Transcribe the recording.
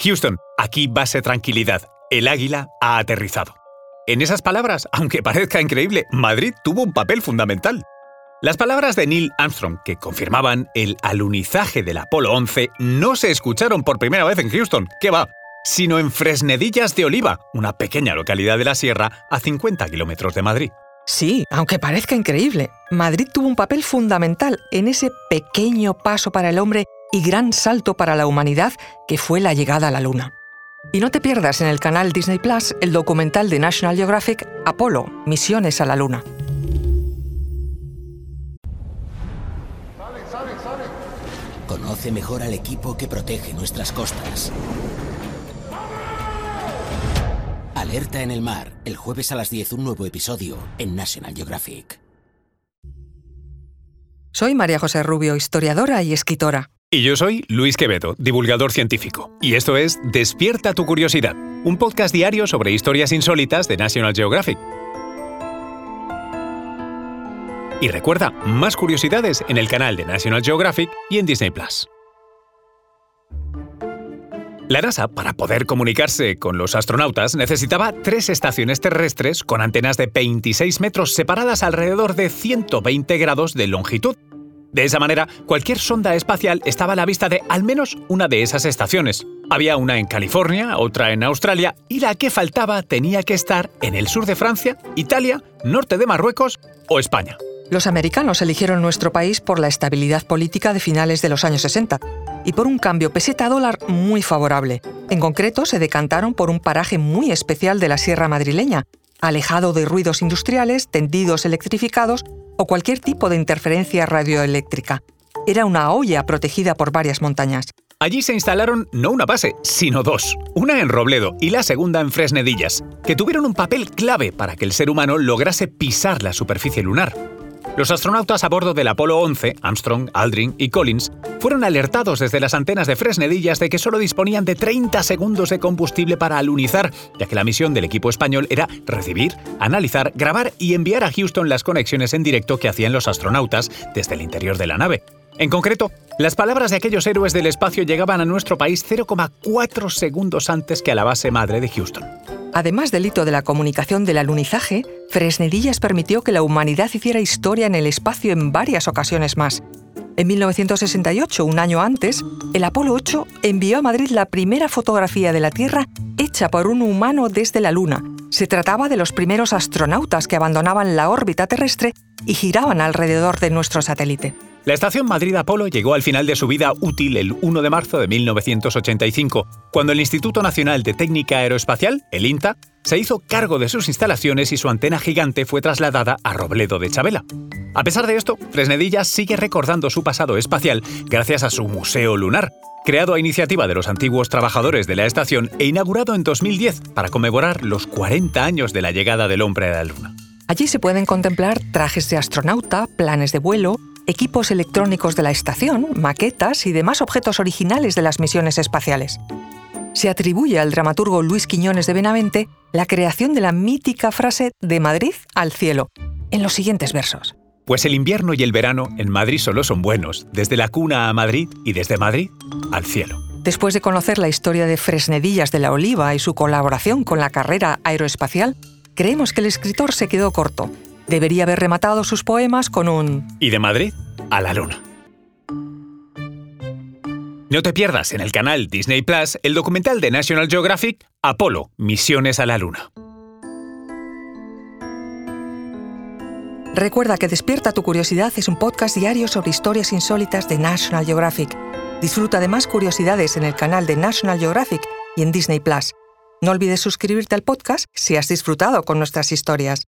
Houston, aquí base tranquilidad. El águila ha aterrizado. En esas palabras, aunque parezca increíble, Madrid tuvo un papel fundamental. Las palabras de Neil Armstrong, que confirmaban el alunizaje del Apolo 11, no se escucharon por primera vez en Houston, ¿qué va? Sino en Fresnedillas de Oliva, una pequeña localidad de la sierra a 50 kilómetros de Madrid. Sí, aunque parezca increíble, Madrid tuvo un papel fundamental en ese pequeño paso para el hombre y gran salto para la humanidad que fue la llegada a la Luna. Y no te pierdas en el canal Disney Plus el documental de National Geographic Apolo, Misiones a la Luna. Conoce mejor al equipo que protege nuestras costas. Alerta en el mar, el jueves a las 10 un nuevo episodio en National Geographic. Soy María José Rubio, historiadora y escritora. Y yo soy Luis Quevedo, divulgador científico. Y esto es Despierta tu curiosidad, un podcast diario sobre historias insólitas de National Geographic. Y recuerda, más curiosidades en el canal de National Geographic y en Disney Plus. La NASA, para poder comunicarse con los astronautas, necesitaba tres estaciones terrestres con antenas de 26 metros separadas alrededor de 120 grados de longitud. De esa manera, cualquier sonda espacial estaba a la vista de al menos una de esas estaciones. Había una en California, otra en Australia, y la que faltaba tenía que estar en el sur de Francia, Italia, norte de Marruecos o España. Los americanos eligieron nuestro país por la estabilidad política de finales de los años 60 y por un cambio peseta-dólar muy favorable. En concreto, se decantaron por un paraje muy especial de la Sierra madrileña, alejado de ruidos industriales, tendidos electrificados o cualquier tipo de interferencia radioeléctrica. Era una olla protegida por varias montañas. Allí se instalaron no una base, sino dos, una en Robledo y la segunda en Fresnedillas, que tuvieron un papel clave para que el ser humano lograse pisar la superficie lunar. Los astronautas a bordo del Apolo 11, Armstrong, Aldrin y Collins, fueron alertados desde las antenas de Fresnedillas de que solo disponían de 30 segundos de combustible para alunizar, ya que la misión del equipo español era recibir, analizar, grabar y enviar a Houston las conexiones en directo que hacían los astronautas desde el interior de la nave. En concreto, las palabras de aquellos héroes del espacio llegaban a nuestro país 0,4 segundos antes que a la base madre de Houston. Además del hito de la comunicación del alunizaje, Fresnedillas permitió que la humanidad hiciera historia en el espacio en varias ocasiones más. En 1968, un año antes, el Apolo 8 envió a Madrid la primera fotografía de la Tierra hecha por un humano desde la Luna. Se trataba de los primeros astronautas que abandonaban la órbita terrestre y giraban alrededor de nuestro satélite. La estación Madrid Apolo llegó al final de su vida útil el 1 de marzo de 1985, cuando el Instituto Nacional de Técnica Aeroespacial, el INTA, se hizo cargo de sus instalaciones y su antena gigante fue trasladada a Robledo de Chabela. A pesar de esto, Fresnedilla sigue recordando su pasado espacial gracias a su Museo Lunar, creado a iniciativa de los antiguos trabajadores de la estación e inaugurado en 2010 para conmemorar los 40 años de la llegada del hombre a la Luna. Allí se pueden contemplar trajes de astronauta, planes de vuelo, equipos electrónicos de la estación, maquetas y demás objetos originales de las misiones espaciales. Se atribuye al dramaturgo Luis Quiñones de Benavente la creación de la mítica frase de Madrid al cielo, en los siguientes versos. Pues el invierno y el verano en Madrid solo son buenos, desde la cuna a Madrid y desde Madrid al cielo. Después de conocer la historia de Fresnedillas de la Oliva y su colaboración con la carrera aeroespacial, creemos que el escritor se quedó corto debería haber rematado sus poemas con un... Y de Madrid a la Luna. No te pierdas en el canal Disney Plus el documental de National Geographic Apolo, Misiones a la Luna. Recuerda que Despierta tu Curiosidad es un podcast diario sobre historias insólitas de National Geographic. Disfruta de más curiosidades en el canal de National Geographic y en Disney Plus. No olvides suscribirte al podcast si has disfrutado con nuestras historias.